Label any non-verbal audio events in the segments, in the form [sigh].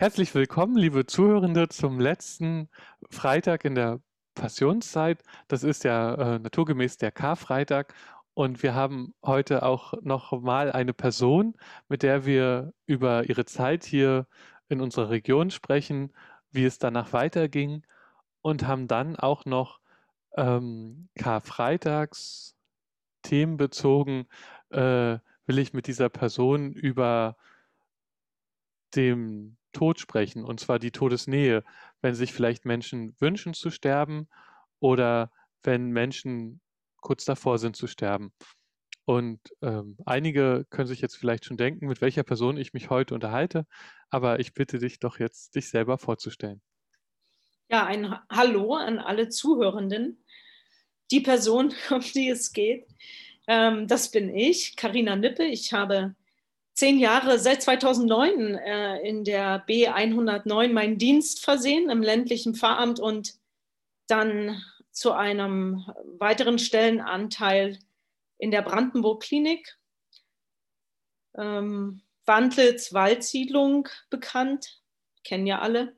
Herzlich willkommen, liebe Zuhörende, zum letzten Freitag in der Passionszeit. Das ist ja äh, naturgemäß der Karfreitag. Und wir haben heute auch noch mal eine Person, mit der wir über ihre Zeit hier in unserer Region sprechen, wie es danach weiterging und haben dann auch noch ähm, Karfreitags themenbezogen, äh, will ich mit dieser Person über dem Tod sprechen, und zwar die Todesnähe, wenn sich vielleicht Menschen wünschen zu sterben oder wenn Menschen kurz davor sind zu sterben. Und ähm, einige können sich jetzt vielleicht schon denken, mit welcher Person ich mich heute unterhalte, aber ich bitte dich doch jetzt, dich selber vorzustellen. Ja, ein Hallo an alle Zuhörenden. Die Person, [laughs] um die es geht, ähm, das bin ich, Karina Nippe. Ich habe zehn Jahre, seit 2009 äh, in der B109 meinen Dienst versehen im ländlichen Pfarramt und dann zu einem weiteren Stellenanteil in der Brandenburg-Klinik. Ähm, Wandlitz Waldsiedlung bekannt, kennen ja alle.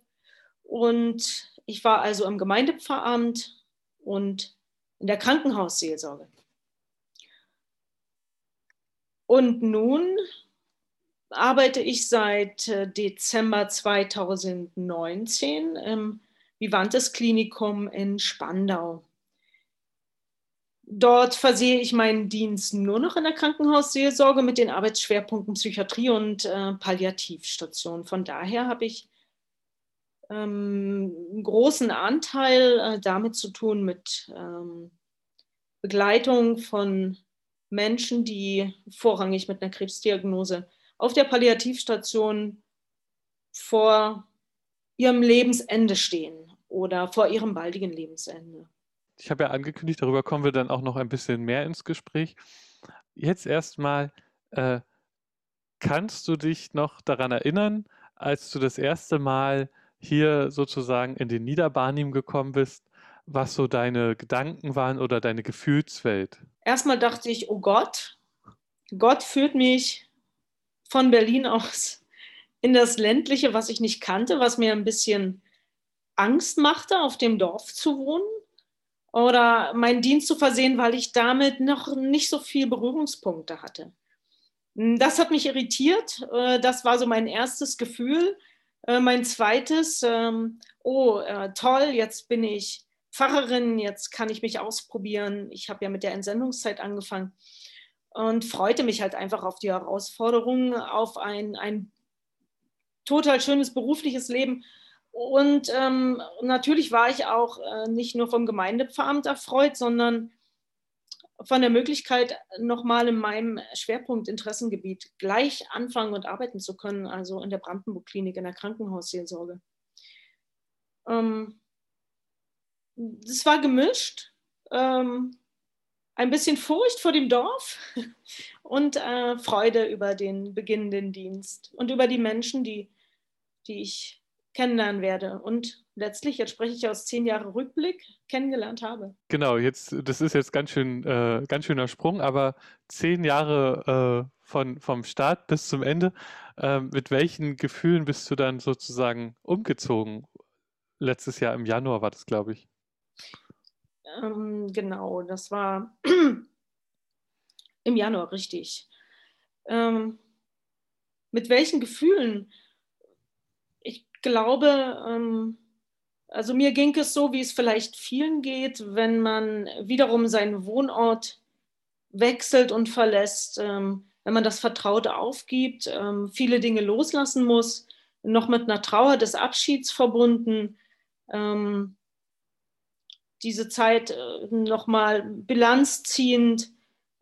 Und ich war also im Gemeindepfarramt und in der Krankenhausseelsorge. Und nun arbeite ich seit äh, Dezember 2019 im Vivantes Klinikum in Spandau. Dort versehe ich meinen Dienst nur noch in der Krankenhausseelsorge mit den Arbeitsschwerpunkten Psychiatrie und äh, Palliativstation. Von daher habe ich ähm, einen großen Anteil äh, damit zu tun mit ähm, Begleitung von Menschen, die vorrangig mit einer Krebsdiagnose auf der Palliativstation vor ihrem Lebensende stehen oder vor ihrem baldigen Lebensende. Ich habe ja angekündigt, darüber kommen wir dann auch noch ein bisschen mehr ins Gespräch. Jetzt erstmal, äh, kannst du dich noch daran erinnern, als du das erste Mal hier sozusagen in den Niederbarnim gekommen bist, was so deine Gedanken waren oder deine Gefühlswelt? Erstmal dachte ich, oh Gott, Gott führt mich von Berlin aus in das ländliche, was ich nicht kannte, was mir ein bisschen Angst machte, auf dem Dorf zu wohnen oder meinen Dienst zu versehen, weil ich damit noch nicht so viel Berührungspunkte hatte. Das hat mich irritiert. Äh, das war so mein erstes Gefühl. Äh, mein zweites, ähm, oh, äh, toll, jetzt bin ich Pfarrerin, jetzt kann ich mich ausprobieren. Ich habe ja mit der Entsendungszeit angefangen und freute mich halt einfach auf die Herausforderungen, auf ein, ein total schönes berufliches Leben. Und ähm, natürlich war ich auch äh, nicht nur vom Gemeindepfarramt erfreut, sondern von der Möglichkeit, nochmal in meinem Schwerpunkt Interessengebiet gleich anfangen und arbeiten zu können, also in der Brandenburg-Klinik, in der Krankenhausseelsorge. Ähm, das war gemischt. Ähm, ein bisschen Furcht vor dem Dorf [laughs] und äh, Freude über den beginnenden Dienst und über die Menschen, die, die ich kennenlernen werde und letztlich, jetzt spreche ich aus zehn Jahre Rückblick, kennengelernt habe. Genau, jetzt, das ist jetzt ganz schön, äh, ganz schöner Sprung, aber zehn Jahre äh, von, vom Start bis zum Ende, äh, mit welchen Gefühlen bist du dann sozusagen umgezogen? Letztes Jahr im Januar war das, glaube ich. Ähm, genau, das war [clears throat] im Januar, richtig. Ähm, mit welchen Gefühlen? Ich glaube, ähm, also mir ging es so, wie es vielleicht vielen geht, wenn man wiederum seinen Wohnort wechselt und verlässt, ähm, wenn man das Vertraute aufgibt, ähm, viele Dinge loslassen muss, noch mit einer Trauer des Abschieds verbunden. Ähm, diese Zeit äh, nochmal Bilanz ziehend.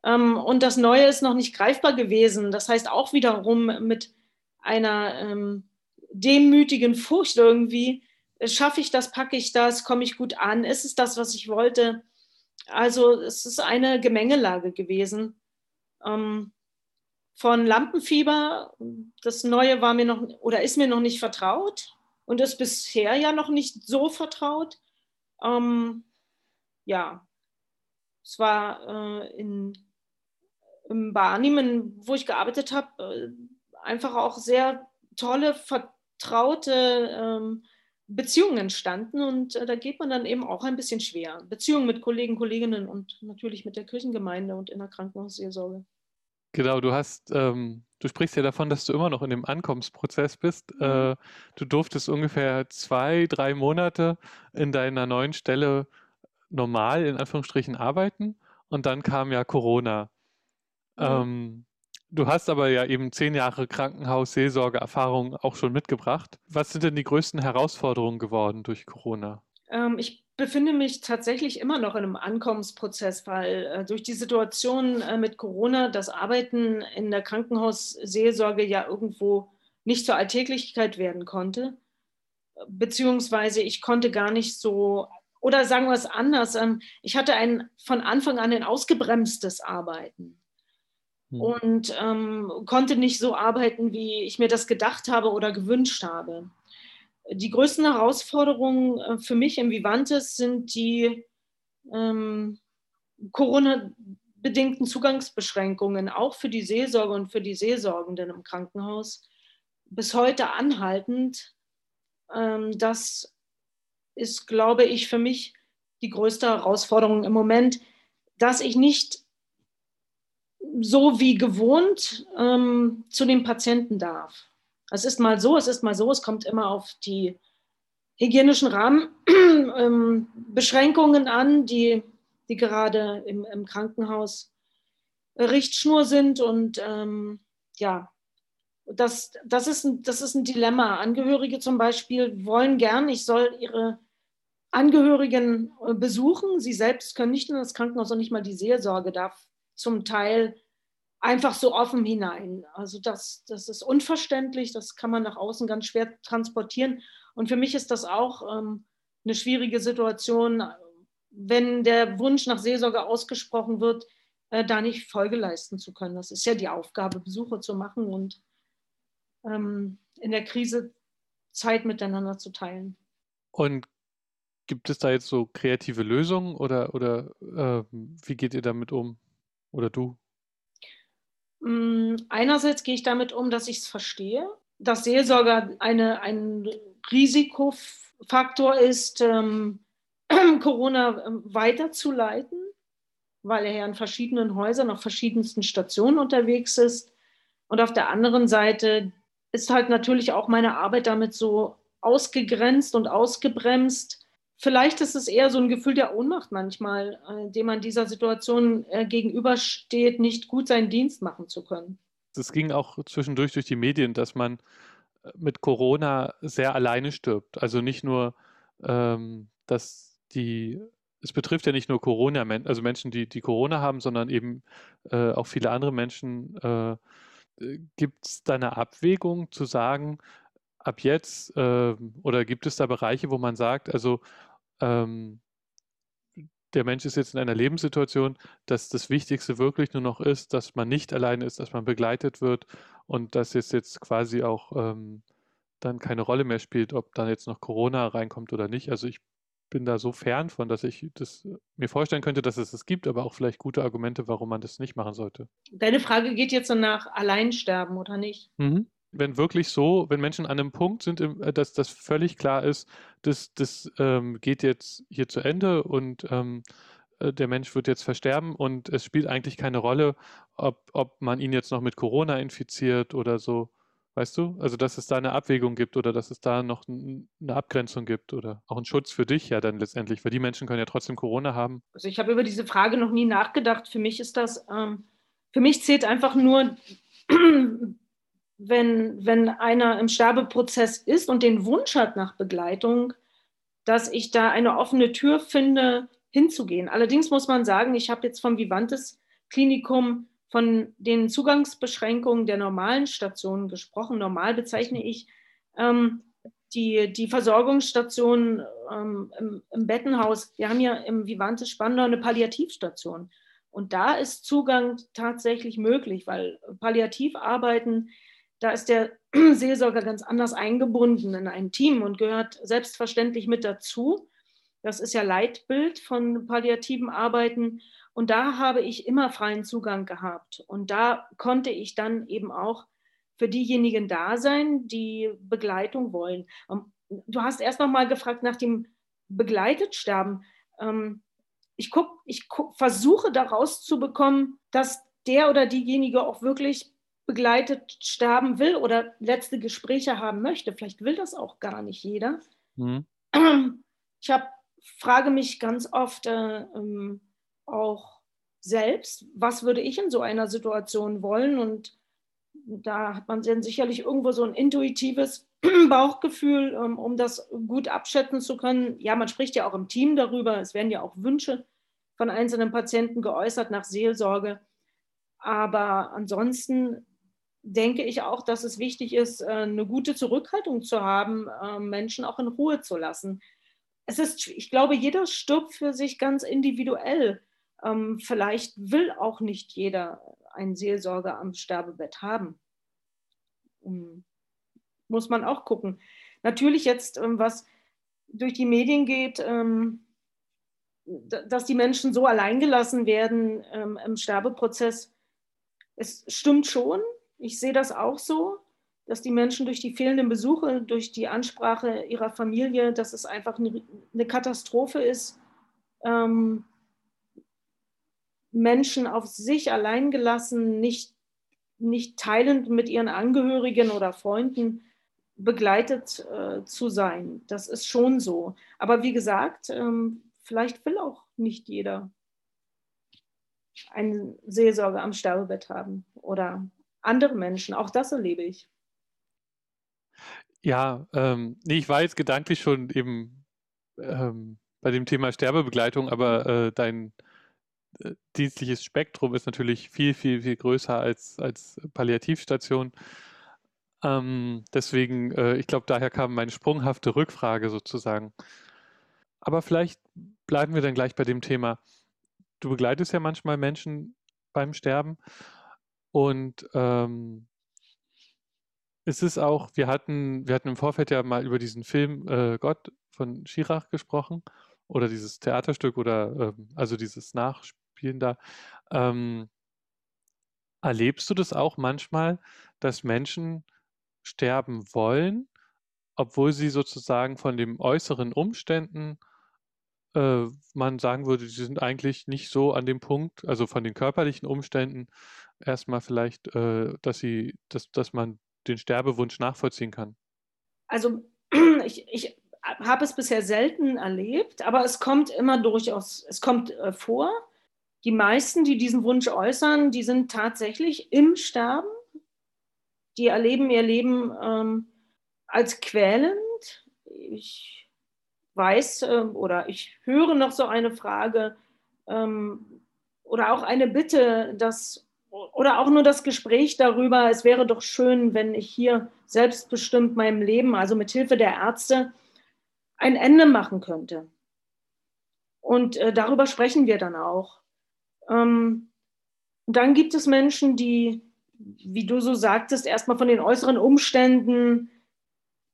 Ähm, und das Neue ist noch nicht greifbar gewesen. Das heißt auch wiederum mit einer ähm, demütigen Furcht irgendwie, äh, schaffe ich das, packe ich das, komme ich gut an, ist es das, was ich wollte? Also es ist eine Gemengelage gewesen. Ähm, von Lampenfieber, das Neue war mir noch oder ist mir noch nicht vertraut und ist bisher ja noch nicht so vertraut. Ähm, ja, es war äh, in, im Barnehmen, wo ich gearbeitet habe, äh, einfach auch sehr tolle, vertraute ähm, Beziehungen entstanden und äh, da geht man dann eben auch ein bisschen schwer. Beziehungen mit Kollegen, Kolleginnen und natürlich mit der Kirchengemeinde und in der Krankenhausseelsorge. Genau, du hast, ähm, du sprichst ja davon, dass du immer noch in dem Ankommensprozess bist. Mhm. Äh, du durftest ungefähr zwei, drei Monate in deiner neuen Stelle normal in Anführungsstrichen arbeiten und dann kam ja Corona. Mhm. Ähm, du hast aber ja eben zehn Jahre Krankenhaus-Seelsorge-Erfahrung auch schon mitgebracht. Was sind denn die größten Herausforderungen geworden durch Corona? Ähm, ich befinde mich tatsächlich immer noch in einem Ankommensprozess, weil äh, durch die Situation äh, mit Corona das Arbeiten in der Krankenhausseelsorge ja irgendwo nicht zur Alltäglichkeit werden konnte. Beziehungsweise ich konnte gar nicht so, oder sagen wir es anders, ähm, ich hatte ein von Anfang an ein ausgebremstes Arbeiten hm. und ähm, konnte nicht so arbeiten, wie ich mir das gedacht habe oder gewünscht habe. Die größten Herausforderungen äh, für mich im Vivantes sind die ähm, Corona-bedingten Zugangsbeschränkungen, auch für die Seelsorge und für die Seelsorgenden im Krankenhaus, bis heute anhaltend. Ähm, das ist, glaube ich, für mich die größte Herausforderung im Moment, dass ich nicht so wie gewohnt ähm, zu den Patienten darf. Es ist mal so, es ist mal so, es kommt immer auf die hygienischen Rahmenbeschränkungen [clears throat] ähm, an, die, die gerade im, im Krankenhaus Richtschnur sind. Und ähm, ja, das, das, ist ein, das ist ein Dilemma. Angehörige zum Beispiel wollen gern, ich soll ihre Angehörigen äh, besuchen. Sie selbst können nicht in das Krankenhaus und nicht mal die Seelsorge darf zum Teil einfach so offen hinein. Also das, das ist unverständlich, das kann man nach außen ganz schwer transportieren. Und für mich ist das auch ähm, eine schwierige Situation, wenn der Wunsch nach Seelsorge ausgesprochen wird, äh, da nicht Folge leisten zu können. Das ist ja die Aufgabe, Besuche zu machen und ähm, in der Krise Zeit miteinander zu teilen. Und gibt es da jetzt so kreative Lösungen oder, oder äh, wie geht ihr damit um? Oder du? Mm, einerseits gehe ich damit um, dass ich es verstehe, dass Seelsorger eine, ein Risikofaktor ist, ähm, [clears throat] Corona ähm, weiterzuleiten, weil er ja in verschiedenen Häusern auf verschiedensten Stationen unterwegs ist. Und auf der anderen Seite ist halt natürlich auch meine Arbeit damit so ausgegrenzt und ausgebremst, Vielleicht ist es eher so ein Gefühl der Ohnmacht manchmal, äh, dem man dieser Situation äh, gegenübersteht, nicht gut seinen Dienst machen zu können. Es ging auch zwischendurch durch die Medien, dass man äh, mit Corona sehr alleine stirbt. Also nicht nur, ähm, dass die, es betrifft ja nicht nur Corona, also Menschen, die, die Corona haben, sondern eben äh, auch viele andere Menschen. Gibt es da eine Abwägung zu sagen, ab jetzt, äh, oder gibt es da Bereiche, wo man sagt, also ähm, der Mensch ist jetzt in einer Lebenssituation, dass das Wichtigste wirklich nur noch ist, dass man nicht alleine ist, dass man begleitet wird und dass es jetzt quasi auch ähm, dann keine Rolle mehr spielt, ob dann jetzt noch Corona reinkommt oder nicht. Also ich bin da so fern von, dass ich das mir vorstellen könnte, dass es es gibt, aber auch vielleicht gute Argumente, warum man das nicht machen sollte. Deine Frage geht jetzt so nach Alleinsterben oder nicht? Mhm wenn wirklich so, wenn Menschen an einem Punkt sind, äh, dass das völlig klar ist, das, das ähm, geht jetzt hier zu Ende und ähm, äh, der Mensch wird jetzt versterben und es spielt eigentlich keine Rolle, ob, ob man ihn jetzt noch mit Corona infiziert oder so. Weißt du? Also, dass es da eine Abwägung gibt oder dass es da noch eine Abgrenzung gibt oder auch einen Schutz für dich ja dann letztendlich, weil die Menschen können ja trotzdem Corona haben. Also, ich habe über diese Frage noch nie nachgedacht. Für mich ist das, ähm, für mich zählt einfach nur, [clears throat] wenn, wenn einer im Sterbeprozess ist und den Wunsch hat nach Begleitung, dass ich da eine offene Tür finde, hinzugehen. Allerdings muss man sagen, ich habe jetzt vom Vivantes Klinikum von den Zugangsbeschränkungen der normalen Stationen gesprochen. Normal bezeichne ich ähm, die, die Versorgungsstation ähm, im, im, Bettenhaus. Wir haben ja im Vivantes Spandau eine Palliativstation. Und da ist Zugang tatsächlich möglich, weil Palliativarbeiten da ist der [clears throat] Seelsorger ganz anders eingebunden in ein Team und gehört selbstverständlich mit dazu. Das ist ja Leitbild von palliativen Arbeiten. Und da habe ich immer freien Zugang gehabt. Und da konnte ich dann eben auch für diejenigen da sein, die Begleitung wollen. Ähm, du hast erst noch mal gefragt nach dem begleitet Sterben. Ähm, ich, guck, ich guck, versuche daraus zu bekommen, dass der oder diejenige auch wirklich begleitet sterben will oder letzte Gespräche haben möchte. Vielleicht will das auch gar nicht jeder. Mhm. Ich hab, frage mich ganz oft äh, ähm, auch selbst, was würde ich in so einer Situation wollen? Und da hat man dann sicherlich irgendwo so ein intuitives [clears throat] Bauchgefühl, ähm, um das gut abschätzen zu können. Ja, man spricht ja auch im Team darüber. Es werden ja auch Wünsche von einzelnen Patienten geäußert nach Seelsorge. Aber ansonsten denke ich auch, dass es wichtig ist, äh, eine gute Zurückhaltung zu haben, ähm, Menschen auch in Ruhe zu lassen. Es ist, ich glaube, jeder stirbt für sich ganz individuell. Ähm, vielleicht will auch nicht jeder einen Seelsorger am Sterbebett haben. Um, muss man auch gucken. Natürlich jetzt, ähm, was durch die Medien geht, ähm, dass die Menschen so alleingelassen werden ähm, im Sterbeprozess. Es stimmt schon. Ich sehe das auch so, dass die Menschen durch die fehlenden Besuche, durch die Ansprache ihrer Familie, dass es einfach eine, eine Katastrophe ist, ähm, Menschen auf sich allein gelassen, nicht, nicht teilend mit ihren Angehörigen oder Freunden begleitet äh, zu sein. Das ist schon so. Aber wie gesagt, ähm, vielleicht will auch nicht jeder eine Seelsorge am Sterbebett haben oder andere Menschen. Auch das erlebe ich. Ja, ähm, nee, ich war jetzt gedanklich schon eben ähm, bei dem Thema Sterbebegleitung, aber äh, dein dienstliches Spektrum ist natürlich viel, viel, viel größer als, als Palliativstation. Ähm, deswegen, äh, ich glaube, daher kam meine sprunghafte Rückfrage sozusagen. Aber vielleicht bleiben wir dann gleich bei dem Thema. Du begleitest ja manchmal Menschen beim Sterben und ähm, es ist auch, wir hatten, wir hatten im Vorfeld ja mal über diesen Film äh, Gott von Schirach gesprochen oder dieses Theaterstück oder ähm, also dieses Nachspiel spielen da. Ähm, erlebst du das auch manchmal, dass Menschen sterben wollen, obwohl sie sozusagen von den äußeren Umständen äh, man sagen würde, sie sind eigentlich nicht so an dem Punkt, also von den körperlichen Umständen erstmal vielleicht, äh, dass sie, dass, dass man den Sterbewunsch nachvollziehen kann? Also [clears throat] ich, ich habe es bisher selten erlebt, aber es kommt immer durchaus, es kommt äh, vor die meisten, die diesen Wunsch äußern, die sind tatsächlich im Sterben. Die erleben ihr Leben ähm, als quälend. Ich weiß äh, oder ich höre noch so eine Frage ähm, oder auch eine Bitte, dass oder auch nur das Gespräch darüber, es wäre doch schön, wenn ich hier selbstbestimmt meinem Leben, also mit Hilfe der Ärzte, ein Ende machen könnte. Und äh, darüber sprechen wir dann auch. Ähm, dann gibt es Menschen, die, wie du so sagtest, erstmal von den äußeren Umständen,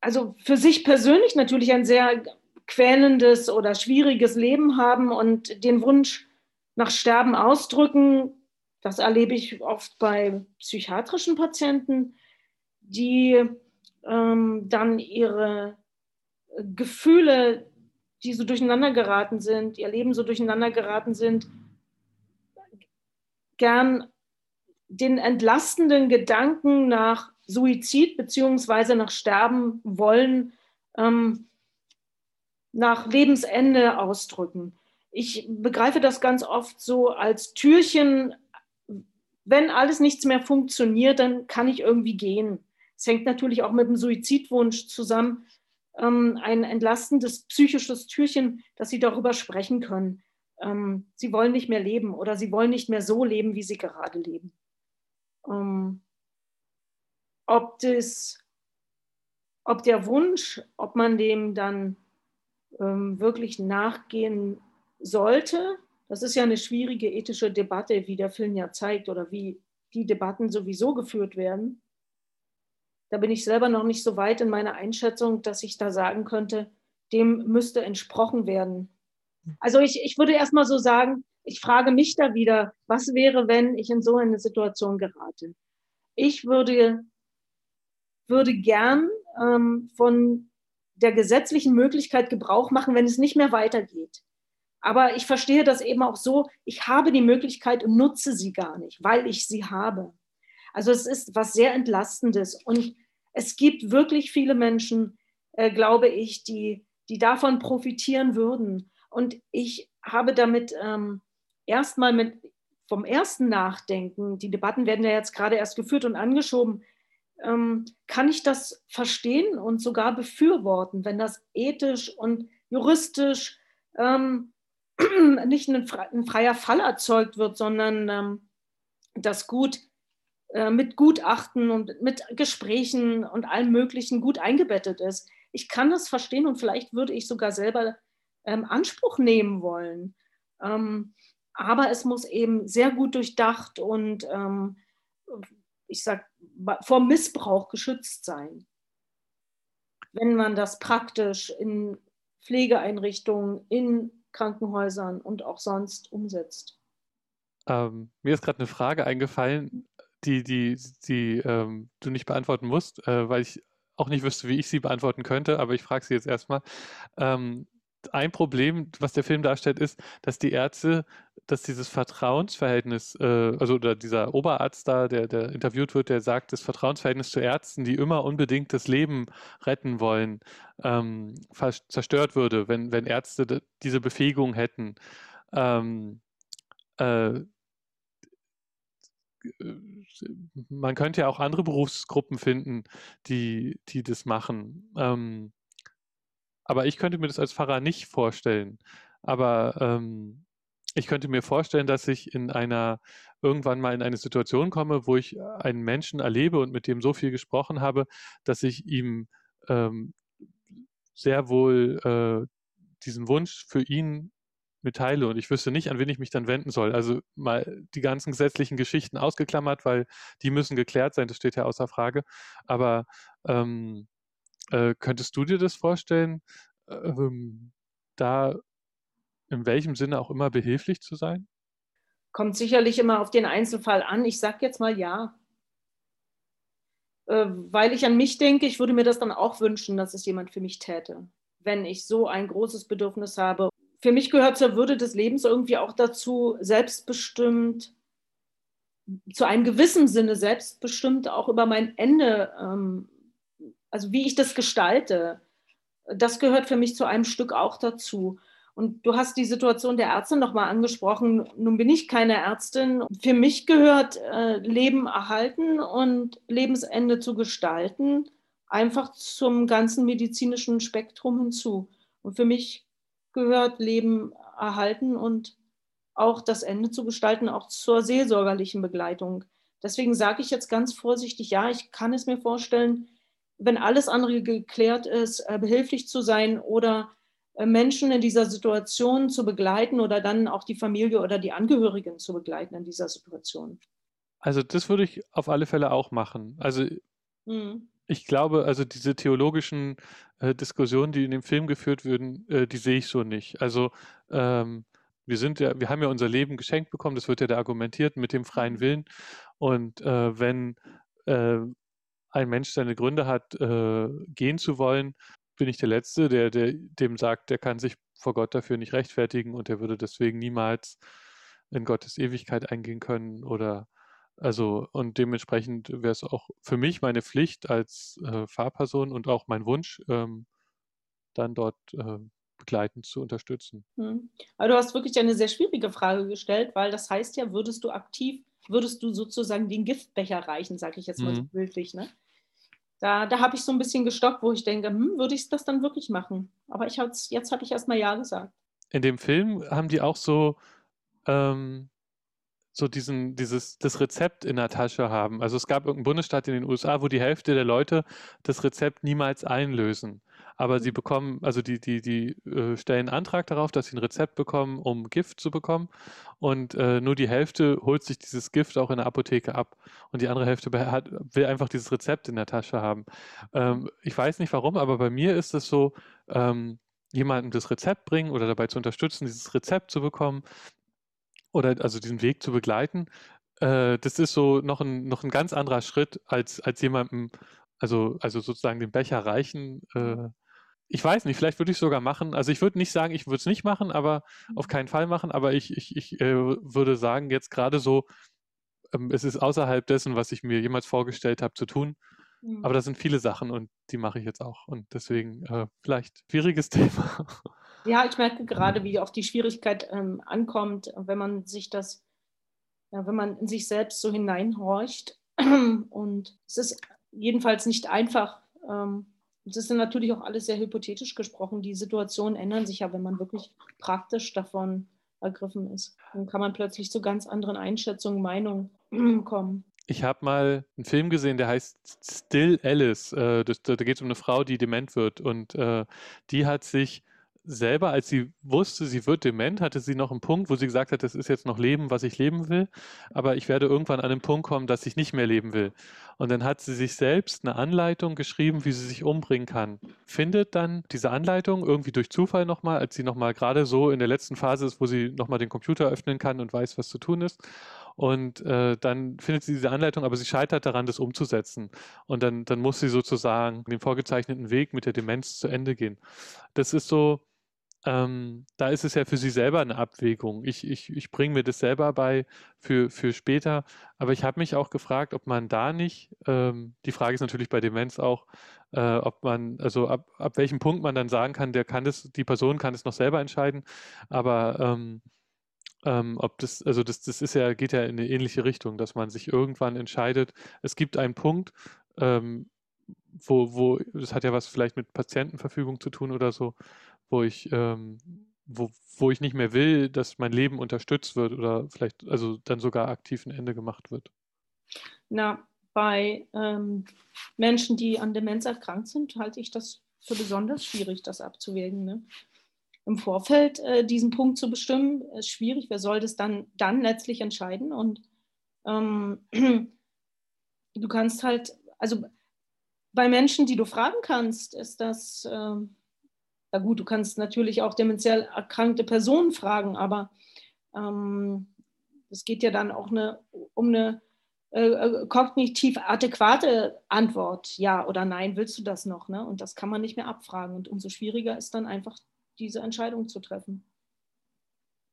also für sich persönlich natürlich ein sehr quälendes oder schwieriges Leben haben und den Wunsch nach Sterben ausdrücken. Das erlebe ich oft bei psychiatrischen Patienten, die ähm, dann ihre Gefühle, die so durcheinander geraten sind, ihr Leben so durcheinander geraten sind, gern den entlastenden Gedanken nach Suizid beziehungsweise nach Sterben wollen, ähm, nach Lebensende ausdrücken. Ich begreife das ganz oft so als Türchen, wenn alles nichts mehr funktioniert, dann kann ich irgendwie gehen. Es hängt natürlich auch mit dem Suizidwunsch zusammen, ähm, ein entlastendes psychisches Türchen, dass Sie darüber sprechen können ähm, sie wollen nicht mehr leben oder sie wollen nicht mehr so leben, wie sie gerade leben. Ähm, ob, das, ob der Wunsch, ob man dem dann ähm, wirklich nachgehen sollte, das ist ja eine schwierige ethische Debatte, wie der Film ja zeigt oder wie die Debatten sowieso geführt werden. Da bin ich selber noch nicht so weit in meiner Einschätzung, dass ich da sagen könnte, dem müsste entsprochen werden. Also ich, ich würde erstmal so sagen, ich frage mich da wieder, was wäre, wenn ich in so eine Situation gerate? Ich würde würde gern ähm, von der gesetzlichen Möglichkeit Gebrauch machen, wenn es nicht mehr weitergeht. Aber ich verstehe das eben auch so, ich habe die Möglichkeit und nutze sie gar nicht, weil ich sie habe. Also es ist was sehr Entlastendes. Und es gibt wirklich viele Menschen, äh, glaube ich, die, die davon profitieren würden. Und ich habe damit ähm, erstmal mit vom ersten Nachdenken, die Debatten werden ja jetzt gerade erst geführt und angeschoben, ähm, kann ich das verstehen und sogar befürworten, wenn das ethisch und juristisch ähm, [clears throat] nicht ein, freier Fall erzeugt wird, sondern ähm, das gut äh, mit Gutachten und mit Gesprächen und allem Möglichen gut eingebettet ist. Ich kann das verstehen und vielleicht würde ich sogar selber ähm, Anspruch nehmen wollen. Ähm, aber es muss eben sehr gut durchdacht und ähm, ich sage, vor Missbrauch geschützt sein. Wenn man das praktisch in Pflegeeinrichtungen, in Krankenhäusern und auch sonst umsetzt. Ähm, mir ist gerade eine Frage eingefallen, die, die, die ähm, du nicht beantworten musst, äh, weil ich auch nicht wüsste, wie ich sie beantworten könnte, aber ich frage sie jetzt erstmal. Ähm, ein Problem, was der Film darstellt, ist, dass die Ärzte, dass dieses Vertrauensverhältnis, äh, also oder dieser Oberarzt da, der, der interviewt wird, der sagt, das Vertrauensverhältnis zu Ärzten, die immer unbedingt das Leben retten wollen, ähm, zerstört würde, wenn, wenn Ärzte diese Befähigung hätten. Ähm, äh, man könnte ja auch andere Berufsgruppen finden, die, die das machen. Ähm, aber ich könnte mir das als Pfarrer nicht vorstellen. Aber ähm, ich könnte mir vorstellen, dass ich in einer irgendwann mal in eine Situation komme, wo ich einen Menschen erlebe und mit dem so viel gesprochen habe, dass ich ihm ähm, sehr wohl äh, diesen Wunsch für ihn mitteile und ich wüsste nicht, an wen ich mich dann wenden soll. Also mal die ganzen gesetzlichen Geschichten ausgeklammert, weil die müssen geklärt sein, das steht ja außer Frage. Aber ähm, äh, könntest du dir das vorstellen, ähm, da in welchem Sinne auch immer behilflich zu sein? Kommt sicherlich immer auf den Einzelfall an. Ich sage jetzt mal ja. Äh, weil ich an mich denke, ich würde mir das dann auch wünschen, dass es jemand für mich täte, wenn ich so ein großes Bedürfnis habe. Für mich gehört zur Würde des Lebens irgendwie auch dazu, selbstbestimmt, zu einem gewissen Sinne selbstbestimmt auch über mein Ende ähm, also wie ich das gestalte, das gehört für mich zu einem Stück auch dazu. Und du hast die Situation der Ärzte nochmal angesprochen. Nun bin ich keine Ärztin. Für mich gehört äh, Leben erhalten und Lebensende zu gestalten einfach zum ganzen medizinischen Spektrum hinzu. Und für mich gehört Leben erhalten und auch das Ende zu gestalten, auch zur seelsorgerlichen Begleitung. Deswegen sage ich jetzt ganz vorsichtig, ja, ich kann es mir vorstellen, wenn alles andere geklärt ist, äh, behilflich zu sein oder äh, Menschen in dieser Situation zu begleiten oder dann auch die Familie oder die Angehörigen zu begleiten in dieser Situation. Also das würde ich auf alle Fälle auch machen. Also mhm. ich glaube, also diese theologischen äh, Diskussionen, die in dem Film geführt würden, äh, die sehe ich so nicht. Also ähm, wir sind ja, wir haben ja unser Leben geschenkt bekommen, das wird ja da argumentiert mit dem freien mhm. Willen. Und äh, wenn äh, ein Mensch seine Gründe hat, äh, gehen zu wollen, bin ich der Letzte, der, der dem sagt, der kann sich vor Gott dafür nicht rechtfertigen und er würde deswegen niemals in Gottes Ewigkeit eingehen können oder also und dementsprechend wäre es auch für mich meine Pflicht als äh, Fahrperson und auch mein Wunsch, ähm, dann dort äh, begleitend zu unterstützen. Hm. Aber du hast wirklich eine sehr schwierige Frage gestellt, weil das heißt ja, würdest du aktiv, würdest du sozusagen den Giftbecher reichen, sage ich jetzt mal mhm. so bildlich, ne? Da, da habe ich so ein bisschen gestockt, wo ich denke, hm, würde ich das dann wirklich machen? Aber ich jetzt habe ich erstmal Ja gesagt. In dem Film haben die auch so, ähm, so diesen, dieses, das Rezept in der Tasche haben. Also es gab irgendeinen Bundesstaat in den USA, wo die Hälfte der Leute das Rezept niemals einlösen aber sie bekommen, also die, die, die äh, stellen einen Antrag darauf, dass sie ein Rezept bekommen, um Gift zu bekommen. Und äh, nur die Hälfte holt sich dieses Gift auch in der Apotheke ab. Und die andere Hälfte hat, will einfach dieses Rezept in der Tasche haben. Ähm, ich weiß nicht warum, aber bei mir ist es so, ähm, jemandem das Rezept bringen oder dabei zu unterstützen, dieses Rezept zu bekommen oder also diesen Weg zu begleiten. Äh, das ist so noch ein, noch ein ganz anderer Schritt, als, als jemandem Also, also sozusagen den Becher reichen. Äh, ich weiß nicht, vielleicht würde ich es sogar machen. Also ich würde nicht sagen, ich würde es nicht machen, aber auf keinen Fall machen. Aber ich, ich, ich äh, würde sagen, jetzt gerade so, ähm, es ist außerhalb dessen, was ich mir jemals vorgestellt habe zu tun. Mhm. Aber das sind viele Sachen und die mache ich jetzt auch. Und deswegen äh, vielleicht schwieriges [laughs] Thema. Ja, ich merke gerade, wie auch die Schwierigkeit ähm, ankommt, wenn man sich das, ja, wenn man in sich selbst so hineinhorcht. [clears throat] Und es ist jedenfalls nicht einfach. Ähm, das ist natürlich auch alles sehr hypothetisch gesprochen. Die Situationen ändern sich ja, wenn man wirklich praktisch davon ergriffen ist. Dann kann man plötzlich zu ganz anderen Einschätzungen, Meinungen [clears throat] kommen. Ich habe mal einen Film gesehen, der heißt Still Alice. Äh, das, da geht es um eine Frau, die dement wird. Und äh, die hat sich selber, als sie wusste, sie wird dement, hatte sie noch einen Punkt, wo sie gesagt hat, das ist jetzt noch Leben, was ich leben will, aber ich werde irgendwann an den Punkt kommen, dass ich nicht mehr leben will. Und dann hat sie sich selbst eine Anleitung geschrieben, wie sie sich umbringen kann. Findet dann diese Anleitung irgendwie durch Zufall nochmal, als sie nochmal gerade so in der letzten Phase ist, wo sie nochmal den Computer öffnen kann und weiß, was zu tun ist. Und äh, dann findet sie diese Anleitung, aber sie scheitert daran, das umzusetzen. Und dann, dann muss sie sozusagen den vorgezeichneten Weg mit der Demenz zu Ende gehen. Das ist so, ähm, da ist es ja für sie selber eine Abwägung. Ich, ich, ich bringe mir das selber bei für, für später. Aber ich habe mich auch gefragt, ob man da nicht, ähm, die Frage ist natürlich bei Demenz auch, äh, ob man, also ab, ab welchem Punkt man dann sagen kann, der kann das, die Person kann es noch selber entscheiden. Aber ähm, ähm, ob das, also das, das ist ja, geht ja in eine ähnliche Richtung, dass man sich irgendwann entscheidet, es gibt einen Punkt, ähm, wo, wo, das hat ja was vielleicht mit Patientenverfügung zu tun oder so, wo ich, ähm, wo, wo ich nicht mehr will, dass mein Leben unterstützt wird oder vielleicht also dann sogar aktiv ein Ende gemacht wird. Na, bei ähm, Menschen, die an Demenz erkrankt sind, halte ich das für besonders schwierig, das abzuwägen. Ne? Im Vorfeld äh, diesen Punkt zu bestimmen, ist schwierig. Wer soll das dann, dann letztlich entscheiden? Und ähm, [clears throat] du kannst halt, also bei Menschen, die du fragen kannst, ist das, äh, ja gut, du kannst natürlich auch demenziell erkrankte Personen fragen, aber ähm, es geht ja dann auch eine, um eine äh, äh, kognitiv adäquate Antwort, ja oder nein, willst du das noch? Ne? Und das kann man nicht mehr abfragen. Und umso schwieriger ist dann einfach diese Entscheidung zu treffen.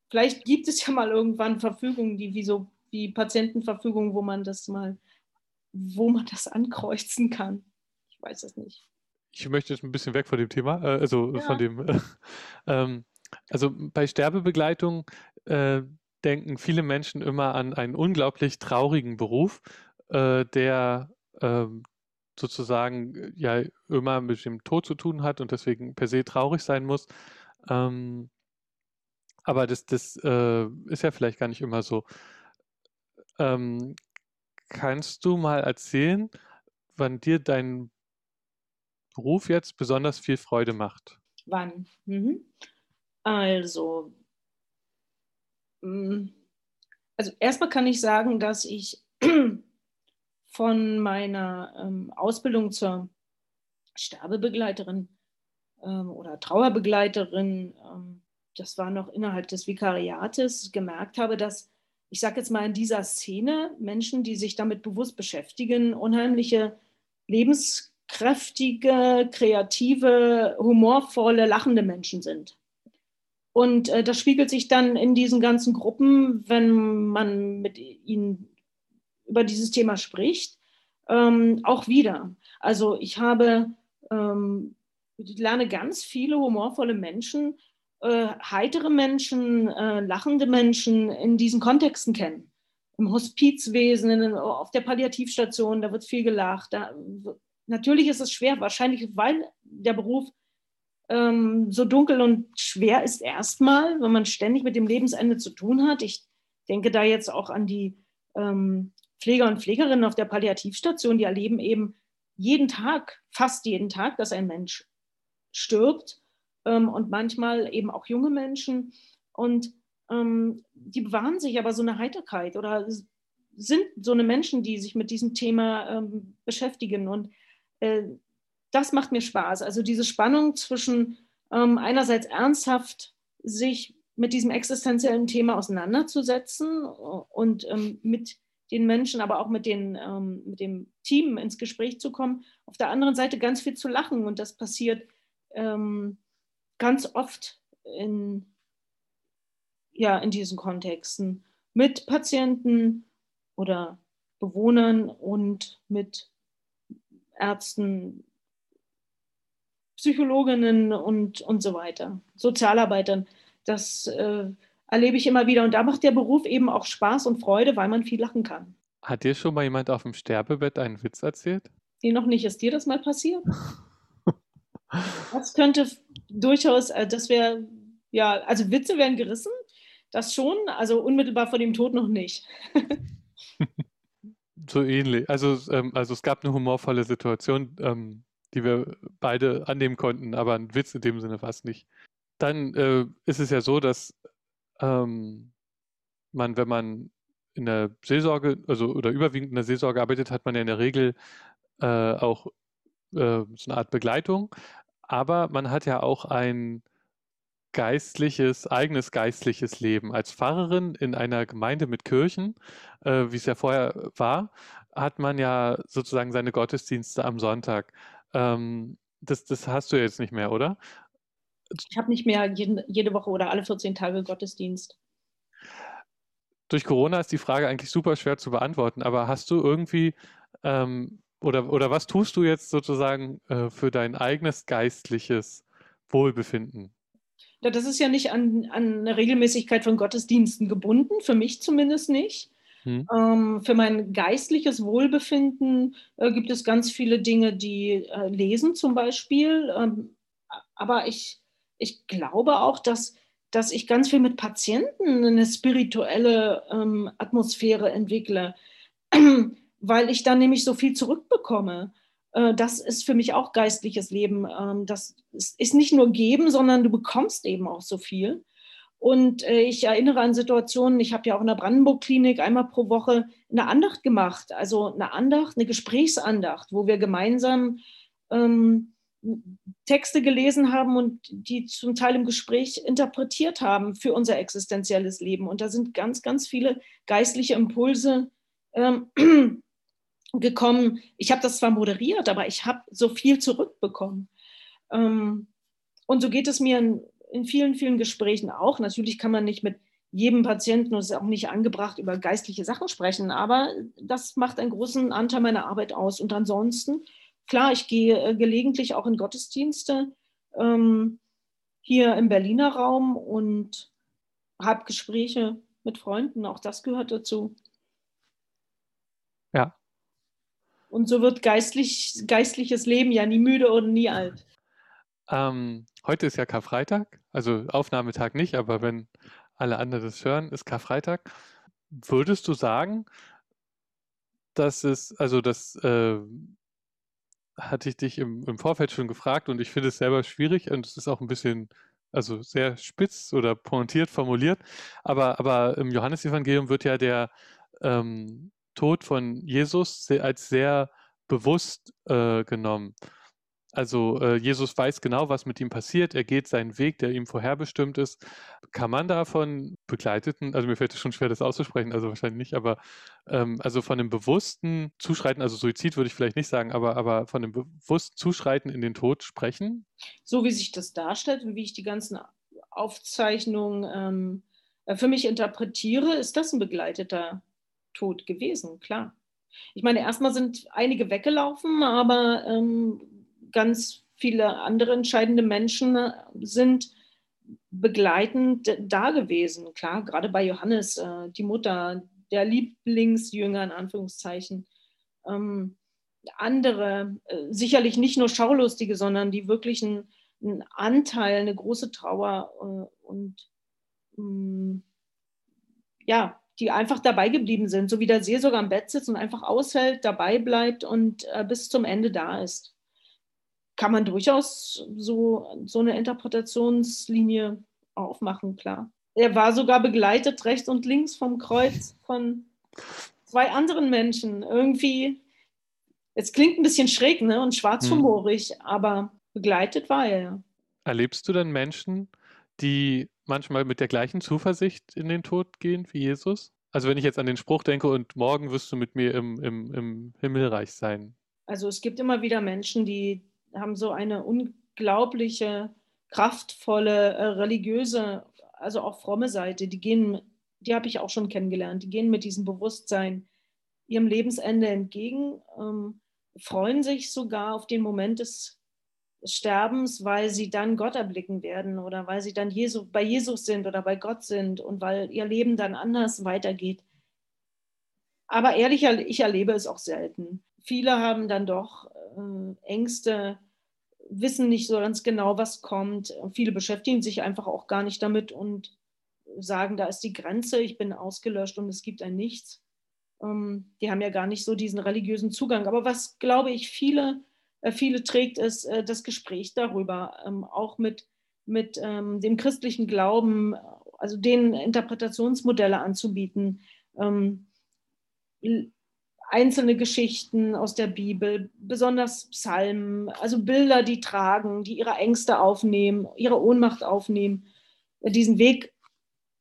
Vielleicht gibt es ja mal irgendwann Verfügungen, die wie so wie Patientenverfügungen, wo man das mal, wo man das ankreuzen kann weiß es nicht. Ich möchte jetzt ein bisschen weg von dem Thema, äh, also ja. von dem. Äh, [laughs] ähm, also bei Sterbebegleitung äh, denken viele Menschen immer an einen unglaublich traurigen Beruf, äh, der ähm, sozusagen ja immer mit dem Tod zu tun hat und deswegen per se traurig sein muss. Ähm, aber das, das äh, ist ja vielleicht gar nicht immer so. Ähm, kannst du mal erzählen, wann dir dein Beruf jetzt besonders viel Freude macht? Wann? Mhm. Also, mm, also erstmal kann ich sagen, dass ich [clears throat] von meiner ähm, Ausbildung zur Sterbebegleiterin ähm, oder Trauerbegleiterin, ähm, das war noch innerhalb des Vikariates, gemerkt habe, dass ich sage jetzt mal in dieser Szene Menschen, die sich damit bewusst beschäftigen, unheimliche Lebens kräftige, kreative, humorvolle, lachende Menschen sind. Und äh, das spiegelt sich dann in diesen ganzen Gruppen, wenn man mit ihnen über dieses Thema spricht, ähm, auch wieder. Also ich habe, ähm, ich lerne ganz viele humorvolle Menschen, äh, heitere Menschen, äh, lachende Menschen in diesen Kontexten kennen. Im Hospizwesen, in, auf der Palliativstation, da wird viel gelacht, da natürlich ist es schwer, wahrscheinlich weil der Beruf ähm, so dunkel und schwer ist erstmal, wenn man ständig mit dem Lebensende zu tun hat. Ich denke da jetzt auch an die ähm, Pfleger und Pflegerinnen auf der Palliativstation, die erleben eben jeden Tag, fast jeden Tag, dass ein Mensch stirbt ähm, und manchmal eben auch junge Menschen. Und ähm, die bewahren sich aber so eine Heiterkeit oder sind so eine Menschen, die sich mit diesem Thema ähm, beschäftigen. Und äh, das macht mir Spaß. Also diese Spannung zwischen ähm, einerseits ernsthaft sich mit diesem existenziellen Thema auseinanderzusetzen und ähm, mit den Menschen, aber auch mit, den, ähm, mit dem Team ins Gespräch zu kommen. Auf der anderen Seite ganz viel zu lachen und das passiert ähm, ganz oft in, ja, in diesen Kontexten mit Patienten oder Bewohnern und mit Ärzten, Psychologinnen und, und so weiter, Sozialarbeitern. Das äh, erlebe ich immer wieder. Und da macht der Beruf eben auch Spaß und Freude, weil man viel lachen kann. Hat dir schon mal jemand auf dem Sterbebett einen Witz erzählt? Nee, noch nicht. Ist dir das mal passiert? das könnte durchaus, äh, das wäre, ja, also Witze werden gerissen, das schon, also unmittelbar vor dem Tod noch nicht. [laughs] so ähnlich. Also, ähm, also es gab eine humorvolle Situation, ähm, die wir beide annehmen konnten, aber ein Witz in dem Sinne war es nicht. Dann äh, ist es ja so, dass ähm, man, wenn man in der Seelsorge, also oder überwiegend in der Seelsorge arbeitet, hat man ja in der Regel äh, auch äh, so eine Art Begleitung, aber man hat ja auch ein geistliches, eigenes geistliches Leben. Als Pfarrerin in einer Gemeinde mit Kirchen, äh, wie es ja vorher war, hat man ja sozusagen seine Gottesdienste am Sonntag. Ähm, das, das hast du jetzt nicht mehr, oder? Ich habe nicht mehr jeden, jede Woche oder alle 14 Tage Gottesdienst. Durch Corona ist die Frage eigentlich super schwer zu beantworten, aber hast du irgendwie ähm, oder, oder was tust du jetzt sozusagen äh, für dein eigenes geistliches Wohlbefinden? Das ist ja nicht an, an eine Regelmäßigkeit von Gottesdiensten gebunden, für mich zumindest nicht. Hm. Ähm, für mein geistliches Wohlbefinden äh, gibt es ganz viele Dinge, die äh, lesen zum Beispiel. Ähm, aber ich, ich glaube auch, dass, dass ich ganz viel mit Patienten eine spirituelle ähm, Atmosphäre entwickle, [clears throat] weil ich dann nämlich so viel zurückbekomme. Äh, das ist für mich auch geistliches Leben. Ähm, das ist nicht nur geben, sondern du bekommst eben auch so viel. Und äh, ich erinnere an Situationen, ich habe ja auch in der Brandenburg-Klinik einmal pro Woche eine Andacht gemacht, also eine Andacht, eine Gesprächsandacht, wo wir gemeinsam ähm, Texte gelesen haben und die zum Teil im Gespräch interpretiert haben für unser existenzielles Leben. Und da sind ganz, ganz viele geistliche Impulse ähm, gekommen. Ich habe das zwar moderiert, aber ich habe so viel zurückbekommen. Ähm, und so geht es mir in, in, vielen, vielen Gesprächen auch. Natürlich kann man nicht mit jedem Patienten, und es ist auch nicht angebracht, über geistliche Sachen sprechen, aber das macht einen großen Anteil meiner Arbeit aus. Und ansonsten, klar, ich gehe äh, gelegentlich auch in Gottesdienste ähm, hier im Berliner Raum und habe Gespräche mit Freunden, auch das gehört dazu. Ja, und so wird geistlich, geistliches Leben ja nie müde und nie alt. Ähm, heute ist ja Karfreitag, also Aufnahmetag nicht, aber wenn alle anderen das hören, ist Karfreitag. Würdest du sagen, dass es, also das äh, hatte ich dich im, im Vorfeld schon gefragt und ich finde es selber schwierig und es ist auch ein bisschen, also sehr spitz oder pointiert formuliert, aber, aber im Johannesevangelium wird ja der ähm, Tod von Jesus als sehr bewusst äh, genommen. Also äh, Jesus weiß genau, was mit ihm passiert. Er geht seinen Weg, der ihm vorherbestimmt ist. Kann man davon begleiteten, also mir fällt es schon schwer, das auszusprechen, also wahrscheinlich nicht, aber ähm, also von einem bewussten Zuschreiten, also Suizid würde ich vielleicht nicht sagen, aber, aber von einem bewussten Zuschreiten in den Tod sprechen? So wie sich das darstellt und wie ich die ganzen Aufzeichnungen ähm, äh, für mich interpretiere, ist das ein begleiteter tot gewesen, klar. Ich meine, erstmal sind einige weggelaufen, aber ähm, ganz viele andere entscheidende Menschen sind begleitend da gewesen. Klar, gerade bei Johannes, äh, die Mutter, der Lieblingsjünger in Anführungszeichen. Ähm, andere, äh, sicherlich nicht nur Schaulustige, sondern die wirklich einen, einen Anteil, eine große Trauer äh, und mh, mm, ja, die einfach dabei geblieben sind, so wie der Seelsorger am Bett sitzt und einfach aushält, dabei bleibt und äh, bis zum Ende da ist. Kann man durchaus so, so eine Interpretationslinie aufmachen, klar. Er war sogar begleitet rechts und links vom Kreuz von zwei anderen Menschen. Irgendwie, es klingt ein bisschen schräg ne? und schwarzhumorig, hm. aber begleitet war er. Erlebst du denn Menschen, die manchmal mit der gleichen Zuversicht in den Tod gehen wie Jesus? Also wenn ich jetzt an den Spruch denke und morgen wirst du mit mir im, im, im Himmelreich sein. Also es gibt immer wieder Menschen, die haben so eine unglaubliche, kraftvolle, äh, religiöse, also auch fromme Seite. Die gehen, die habe ich auch schon kennengelernt, die gehen mit diesem Bewusstsein ihrem Lebensende entgegen, ähm, freuen sich sogar auf den Moment des Sterbens, weil sie dann Gott erblicken werden oder weil sie dann Jesu, bei Jesus sind oder bei Gott sind und weil ihr Leben dann anders weitergeht. Aber ehrlich, ich erlebe es auch selten. Viele haben dann doch äh, Ängste, wissen nicht so ganz genau, was kommt. Viele beschäftigen sich einfach auch gar nicht damit und sagen, da ist die Grenze, ich bin ausgelöscht und es gibt ein Nichts. Ähm, die haben ja gar nicht so diesen religiösen Zugang. Aber was, glaube ich, viele viele trägt es äh, das Gespräch darüber, ähm, auch mit, mit ähm, dem christlichen Glauben, also den Interpretationsmodelle anzubieten, ähm, einzelne Geschichten aus der Bibel, besonders Psalmen, also Bilder, die tragen, die ihre Ängste aufnehmen, ihre Ohnmacht aufnehmen, äh, diesen Weg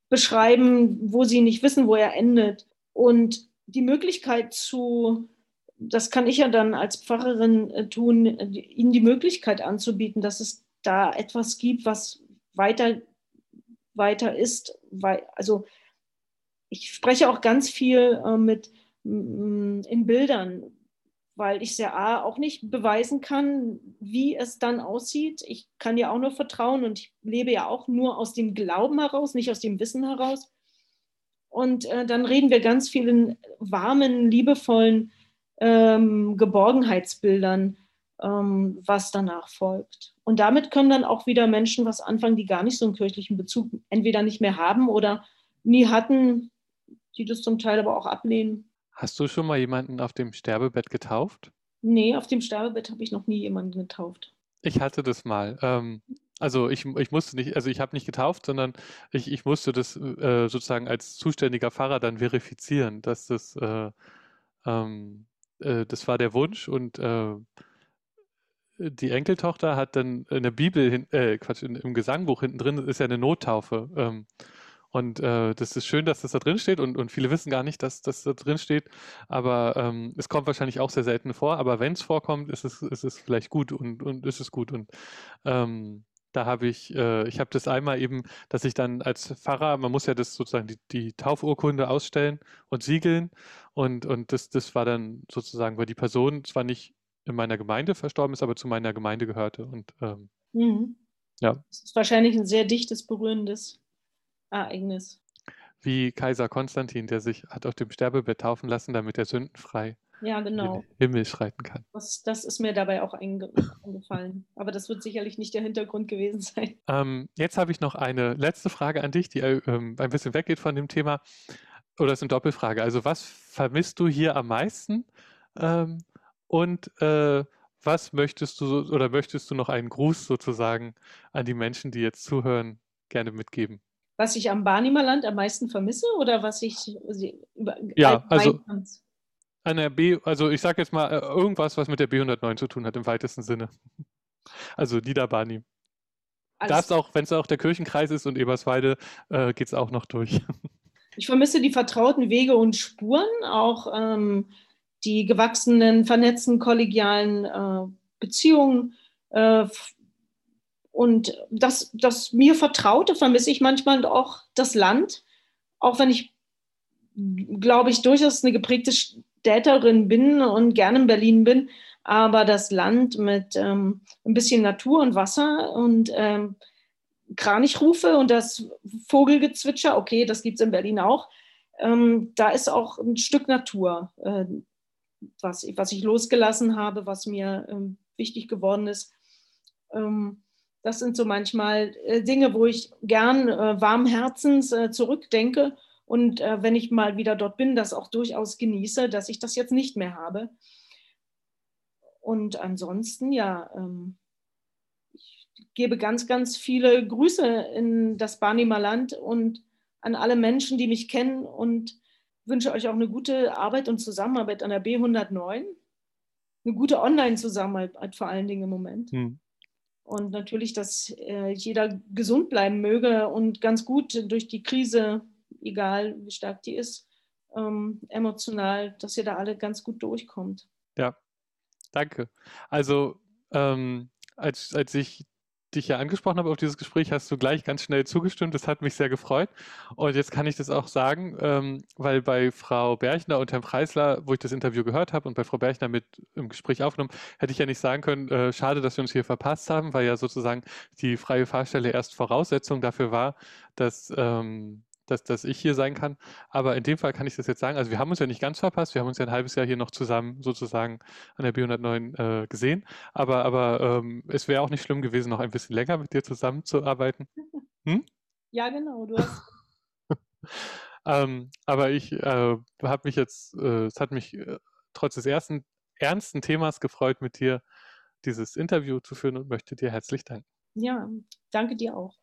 beschreiben, wo sie nicht wissen, wo er endet. Und die Möglichkeit zu das kann ich ja dann als Pfarrerin äh, tun, ihnen die Möglichkeit anzubieten, dass es da etwas gibt, was weiter, weiter ist. Also ich spreche auch ganz viel äh, mit in Bildern, weil ich sehr A auch nicht beweisen kann, wie es dann aussieht. Ich kann ja auch nur vertrauen und ich lebe ja auch nur aus dem Glauben heraus, nicht aus dem Wissen heraus. Und äh, dann reden wir ganz viel in warmen, liebevollen ähm, Geborgenheitsbildern, ähm, was danach folgt. Und damit können dann auch wieder Menschen was anfangen, die gar nicht so einen kirchlichen Bezug entweder nicht mehr haben oder nie hatten, die das zum Teil aber auch ablehnen. Hast du schon mal jemanden auf dem Sterbebett getauft? Nee, auf dem Sterbebett habe ich noch nie jemanden getauft. Ich hatte das mal. Ähm, also ich, ich musste nicht, also ich habe nicht getauft, sondern ich, ich musste das äh, sozusagen als zuständiger Pfarrer dann verifizieren, dass das äh, ähm, äh, das war der Wunsch und äh, die Enkeltochter hat dann in der Bibel, hin, äh, Quatsch, in, im Gesangbuch hinten drin ist ja eine Nottaufe. Ähm, und äh, das ist schön, dass das da drin steht und, und viele wissen gar nicht, dass das da drin steht. Aber ähm, es kommt wahrscheinlich auch sehr selten vor. Aber wenn es vorkommt, ist es, ist es vielleicht gut und, und ist es gut. Und ähm, da habe ich, äh, ich habe das einmal eben, dass ich dann als Pfarrer, man muss ja das sozusagen die, die Taufurkunde ausstellen und siegeln. Und, und das, das war dann sozusagen, weil die Person zwar nicht in meiner Gemeinde verstorben ist, aber zu meiner Gemeinde gehörte. Und ähm, mhm. ja. Das ist wahrscheinlich ein sehr dichtes, berührendes Ereignis. Wie Kaiser Konstantin, der sich hat auf dem Sterbebett taufen lassen, damit er sündenfrei ja, genau. Himmel schreiten kann. Das, das ist mir dabei auch eingefallen. Aber das wird sicherlich nicht der Hintergrund gewesen sein. Ähm, jetzt habe ich noch eine letzte Frage an dich, die äh, ähm, ein bisschen weggeht von dem Thema. Oder es ist eine Doppelfrage. Also was vermisst du hier am meisten? Ähm, und äh, was möchtest du oder möchtest du noch einen Gruß sozusagen an die Menschen, die jetzt zuhören, gerne mitgeben? Was ich am Barnimerland am meisten vermisse oder was ich ja, also an der B, also ich sage jetzt mal äh, irgendwas, was mit der B109 zu tun hat im weitesten Sinne. Also Niederbarni. Das auch, wenn es auch der Kirchenkreis ist und Eberswalde, äh, geht es auch noch durch. [laughs] Ich vermisse die vertrauten Wege und Spuren, auch ähm, die gewachsenen, vernetzten, kollegialen äh, Beziehungen. Äh, und das, das mir Vertraute vermisse ich manchmal auch das Land, auch wenn ich, glaube ich, durchaus eine geprägte Städterin bin und gerne in Berlin bin, aber das Land mit ähm, ein bisschen Natur und Wasser und ähm, Kranichrufe und das Vogelgezwitscher, okay, das gibt es in Berlin auch. Ähm, da ist auch ein Stück Natur, äh, was, was ich losgelassen habe, was mir ähm, wichtig geworden ist. Ähm, das sind so manchmal äh, Dinge, wo ich gern äh, warm Herzens äh, zurückdenke und äh, wenn ich mal wieder dort bin, das auch durchaus genieße, dass ich das jetzt nicht mehr habe. Und ansonsten, ja, ähm, gebe ganz, ganz viele Grüße in das Barnimer Land und an alle Menschen, die mich kennen und wünsche euch auch eine gute Arbeit und Zusammenarbeit an der B109. Eine gute Online-Zusammenarbeit vor allen Dingen im Moment. Hm. Und natürlich, dass äh, jeder gesund bleiben möge und ganz gut durch die Krise, egal wie stark die ist, ähm, emotional, dass ihr da alle ganz gut durchkommt. Ja, danke. Also ähm, als, als ich dich ja angesprochen habe auf dieses Gespräch, hast du gleich ganz schnell zugestimmt. Das hat mich sehr gefreut. Und jetzt kann ich das auch sagen, ähm, weil bei Frau Berchner und Herrn Preisler, wo ich das Interview gehört habe und bei Frau Berchner mit im Gespräch aufgenommen, hätte ich ja nicht sagen können, äh, schade, dass wir uns hier verpasst haben, weil ja sozusagen die freie Fahrstelle erst Voraussetzung dafür war, dass ähm, dass, dass ich hier sein kann. Aber in dem Fall kann ich das jetzt sagen. Also wir haben uns ja nicht ganz verpasst. Wir haben uns ja ein halbes Jahr hier noch zusammen sozusagen an der B109 äh, gesehen. Aber, aber ähm, es wäre auch nicht schlimm gewesen, noch ein bisschen länger mit dir zusammenzuarbeiten. [laughs] Hm? Ja, genau. Du hast. [laughs] ähm, aber ich äh, habe mich jetzt, äh, es hat mich äh, trotz des ersten ernsten Themas gefreut, mit dir dieses Interview zu führen und möchte dir herzlich danken. Ja, danke dir auch.